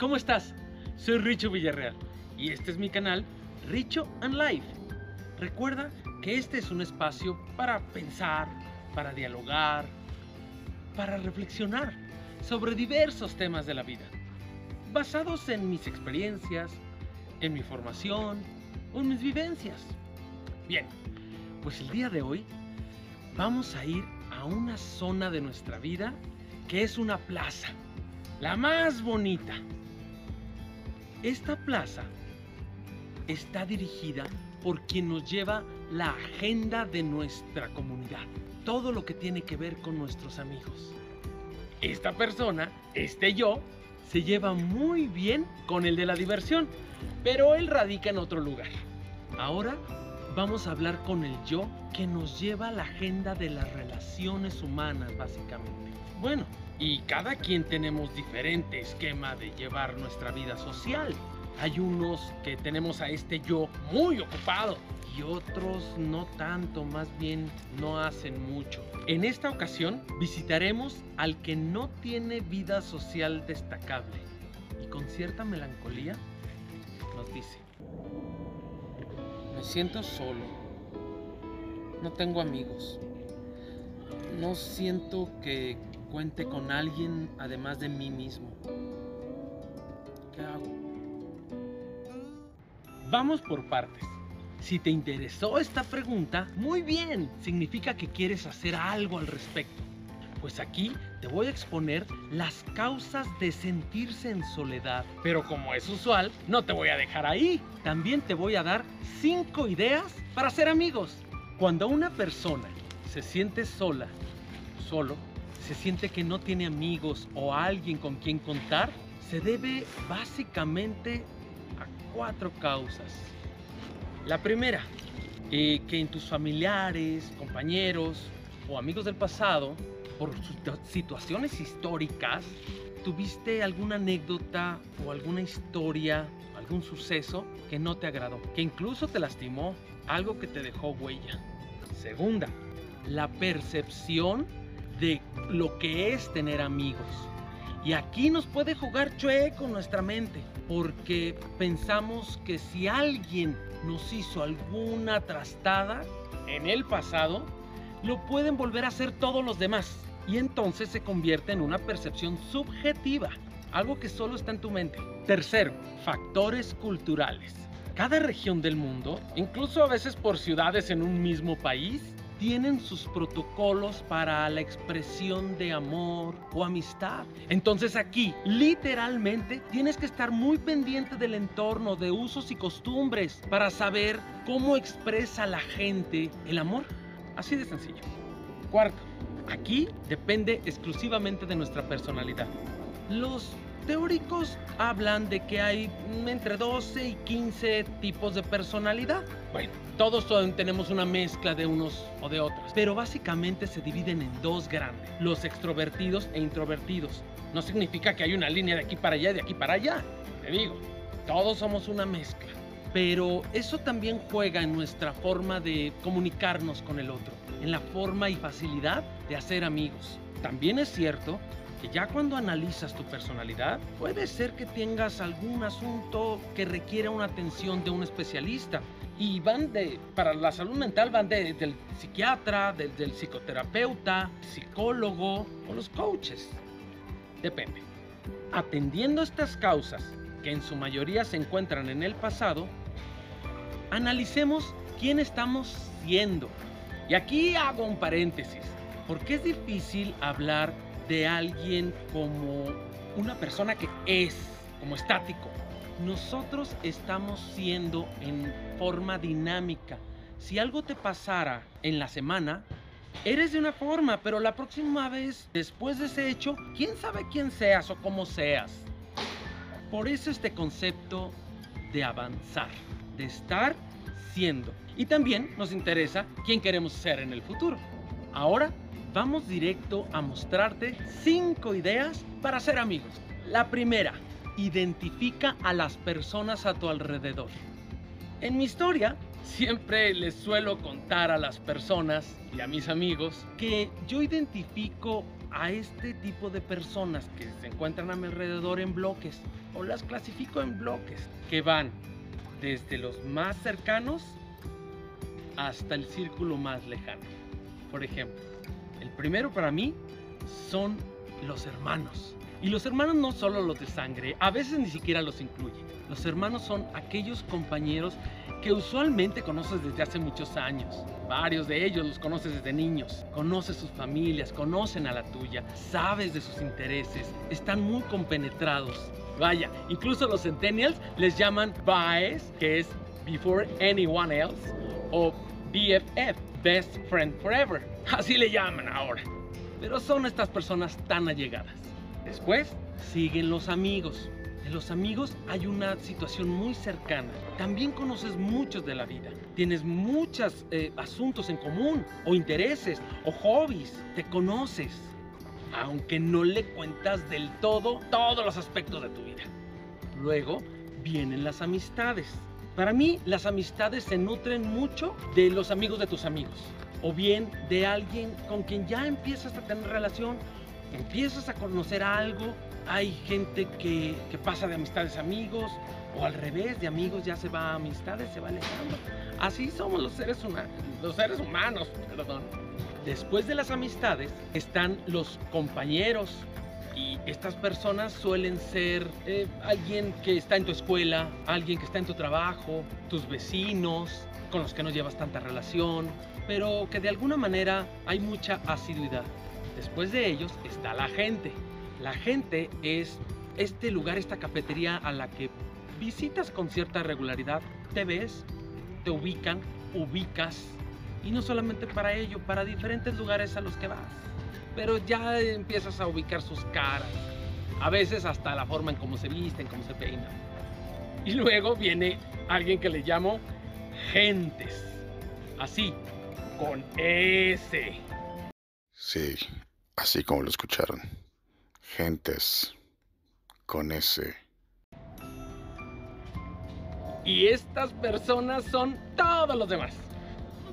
¿cómo estás? Soy Richo Villarreal y este es mi canal Richo and Life. Recuerda que este es un espacio para pensar, para dialogar, para reflexionar sobre diversos temas de la vida, basados en mis experiencias, en mi formación o en mis vivencias. Bien, pues el día de hoy vamos a ir a una zona de nuestra vida que es una plaza, la más bonita. Esta plaza está dirigida por quien nos lleva la agenda de nuestra comunidad, todo lo que tiene que ver con nuestros amigos. Esta persona, este yo, se lleva muy bien con el de la diversión, pero él radica en otro lugar. Ahora vamos a hablar con el yo que nos lleva a la agenda de las relaciones humanas, básicamente. Bueno, y cada quien tenemos diferente esquema de llevar nuestra vida social. Hay unos que tenemos a este yo muy ocupado y otros no tanto, más bien no hacen mucho. En esta ocasión visitaremos al que no tiene vida social destacable y con cierta melancolía me siento solo, no tengo amigos, no siento que cuente con alguien además de mí mismo. ¿Qué hago? Vamos por partes. Si te interesó esta pregunta, muy bien, significa que quieres hacer algo al respecto. Pues aquí te voy a exponer las causas de sentirse en soledad. Pero como es usual, no te voy a dejar ahí. También te voy a dar 5 ideas para ser amigos. Cuando una persona se siente sola, solo, se siente que no tiene amigos o alguien con quien contar, se debe básicamente a cuatro causas. La primera, eh, que en tus familiares, compañeros o amigos del pasado, por situaciones históricas, tuviste alguna anécdota o alguna historia, algún suceso que no te agradó, que incluso te lastimó, algo que te dejó huella. Segunda, la percepción de lo que es tener amigos. Y aquí nos puede jugar chueco nuestra mente, porque pensamos que si alguien nos hizo alguna trastada en el pasado, lo pueden volver a hacer todos los demás. Y entonces se convierte en una percepción subjetiva, algo que solo está en tu mente. Tercero, factores culturales. Cada región del mundo, incluso a veces por ciudades en un mismo país, tienen sus protocolos para la expresión de amor o amistad. Entonces aquí, literalmente, tienes que estar muy pendiente del entorno, de usos y costumbres, para saber cómo expresa la gente el amor. Así de sencillo. Cuarto, aquí depende exclusivamente de nuestra personalidad. Los teóricos hablan de que hay entre 12 y 15 tipos de personalidad. Bueno, todos tenemos una mezcla de unos o de otros, pero básicamente se dividen en dos grandes, los extrovertidos e introvertidos. No significa que hay una línea de aquí para allá y de aquí para allá, te digo, todos somos una mezcla. Pero eso también juega en nuestra forma de comunicarnos con el otro, en la forma y facilidad de hacer amigos. También es cierto que ya cuando analizas tu personalidad, puede ser que tengas algún asunto que requiera una atención de un especialista. Y van de, para la salud mental van de, del psiquiatra, del, del psicoterapeuta, psicólogo o los coaches. Depende. Atendiendo estas causas, que en su mayoría se encuentran en el pasado, analicemos quién estamos siendo. Y aquí hago un paréntesis, porque es difícil hablar de alguien como una persona que es, como estático. Nosotros estamos siendo en forma dinámica. Si algo te pasara en la semana, eres de una forma, pero la próxima vez, después de ese hecho, quién sabe quién seas o cómo seas. Por eso este concepto de avanzar, estar siendo. Y también nos interesa quién queremos ser en el futuro. Ahora vamos directo a mostrarte cinco ideas para ser amigos. La primera, identifica a las personas a tu alrededor. En mi historia, siempre les suelo contar a las personas y a mis amigos que yo identifico a este tipo de personas que se encuentran a mi alrededor en bloques. o las clasifico en bloques que van desde los más cercanos hasta el círculo más lejano. Por ejemplo, el primero para mí son los hermanos. Y los hermanos no solo los de sangre, a veces ni siquiera los incluye. Los hermanos son aquellos compañeros que usualmente conoces desde hace muchos años. Varios de ellos los conoces desde niños. Conoces sus familias, conocen a la tuya, sabes de sus intereses, están muy compenetrados. Vaya, incluso los centennials les llaman BAES, que es Before Anyone Else, o BFF, Best Friend Forever. Así le llaman ahora. Pero son estas personas tan allegadas. Después siguen los amigos. Los amigos hay una situación muy cercana. También conoces muchos de la vida. Tienes muchos eh, asuntos en común, o intereses, o hobbies. Te conoces, aunque no le cuentas del todo todos los aspectos de tu vida. Luego vienen las amistades. Para mí, las amistades se nutren mucho de los amigos de tus amigos. O bien de alguien con quien ya empiezas a tener relación empiezas a conocer algo, hay gente que, pasa de amistades a amigos, o al revés, de amigos ya se va a amistades, se va alejando. Así somos los seres humanos, los seres humanos, perdón. Después de las amistades están los compañeros, y estas personas suelen ser eh, alguien que está en tu escuela, alguien que está en tu trabajo, tus vecinos, con los que no llevas tanta relación, pero que de alguna manera hay mucha asiduidad. Después de ellos está la gente. La gente es este lugar, esta cafetería a la que visitas con cierta regularidad, te ves, te ubican, ubicas, y no solamente para ello, para diferentes lugares a los que vas. Pero ya empiezas a ubicar sus caras, a veces hasta la forma en cómo se visten, cómo se peinan. Y luego viene alguien que le llamo gentes, así, con S. Sí, así como lo escucharon. Gentes con ese. Y estas personas son todos los demás,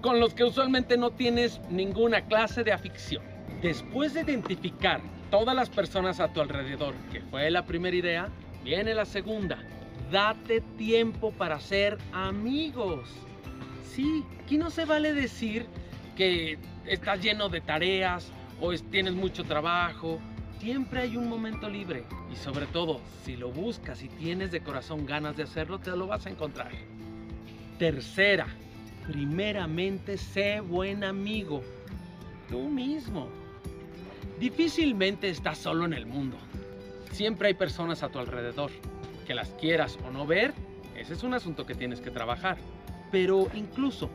con los que usualmente no tienes ninguna clase de afición. Después de identificar todas las personas a tu alrededor, que fue la primera idea, viene la segunda. Date tiempo para ser amigos. Sí, aquí no se vale decir que estás lleno de tareas o tienes mucho trabajo. Siempre hay un momento libre y sobre todo, si lo buscas y tienes de corazón ganas de hacerlo, te lo vas a encontrar. Tercera, primeramente sé buen amigo. Tú mismo. Difícilmente estás solo en el mundo. Siempre hay personas a tu alrededor. Que las quieras o no ver, ese es un asunto que tienes que trabajar. Pero incluso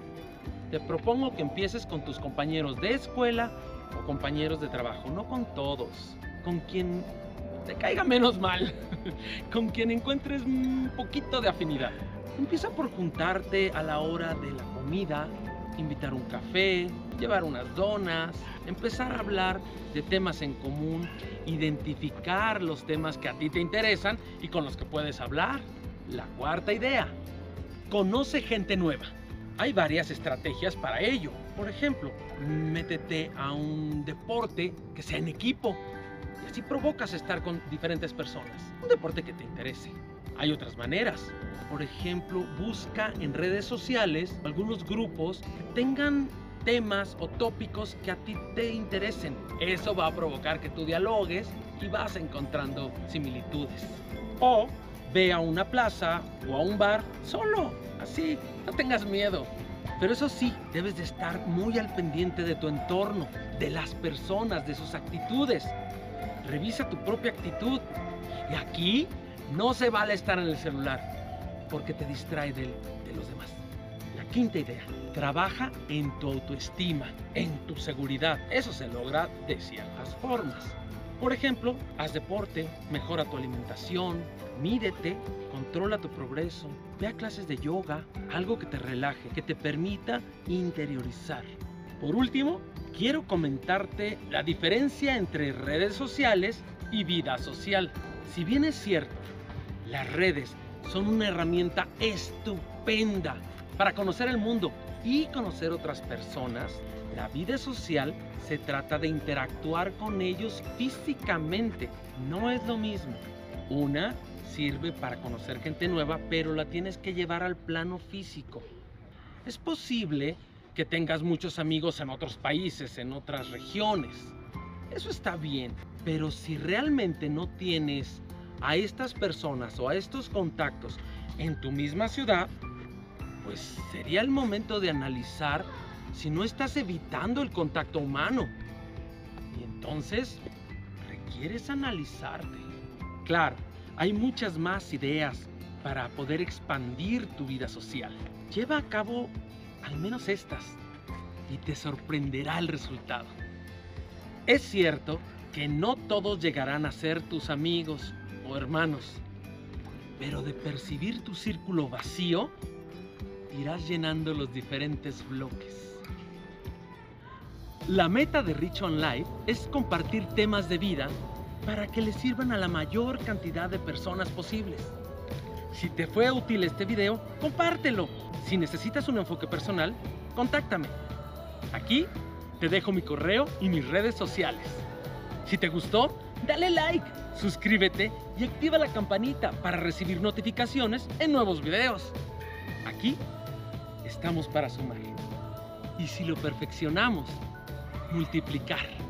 te propongo que empieces con tus compañeros de escuela o compañeros de trabajo, no con todos, con quien te caiga menos mal, con quien encuentres un poquito de afinidad. Empieza por juntarte a la hora de la comida, invitar un café, llevar unas donas, empezar a hablar de temas en común, identificar los temas que a ti te interesan y con los que puedes hablar. La cuarta idea, conoce gente nueva. Hay varias estrategias para ello. Por ejemplo, métete a un deporte que sea en equipo y así provocas estar con diferentes personas. Un deporte que te interese. Hay otras maneras. Por ejemplo, busca en redes sociales algunos grupos que tengan temas o tópicos que a ti te interesen. Eso va a provocar que tú dialogues y vas encontrando similitudes. O ve a una plaza o a un bar solo, así, no tengas miedo. Pero eso sí, debes de estar muy al pendiente de tu entorno, de las personas, de sus actitudes. Revisa tu propia actitud. Y aquí no se vale estar en el celular, porque te distrae de, los demás. La quinta idea, trabaja en tu autoestima, en tu seguridad. Eso se logra de ciertas formas. Por ejemplo, haz deporte, mejora tu alimentación, mídete, controla tu progreso, ve a clases de yoga, algo que te relaje, que te permita interiorizar. Por último, quiero comentarte la diferencia entre redes sociales y vida social. Si bien es cierto, las redes son una herramienta estupenda para conocer el mundo y conocer otras personas, la vida social se trata de interactuar con ellos físicamente. No es lo mismo. Una sirve para conocer gente nueva, pero la tienes que llevar al plano físico. Es posible que tengas muchos amigos en otros países, en otras regiones. Eso está bien, pero si realmente no tienes a estas personas o a estos contactos en tu misma ciudad, pues sería el momento de analizar si no estás evitando el contacto humano. Y entonces requieres analizarte. Claro, hay muchas más ideas para poder expandir tu vida social. Lleva a cabo al menos estas y te sorprenderá el resultado. Es cierto que no todos llegarán a ser tus amigos o hermanos, pero de percibir tu círculo vacío, irás llenando los diferentes bloques. La meta de Rich on Life es compartir temas de vida para que le sirvan a la mayor cantidad de personas posibles. Si te fue útil este video, compártelo. Si necesitas un enfoque personal, contáctame. Aquí te dejo mi correo y mis redes sociales. Si te gustó, dale like, suscríbete y activa la campanita para recibir notificaciones en nuevos videos. Aquí estamos para sumar. Y si lo perfeccionamos, multiplicar.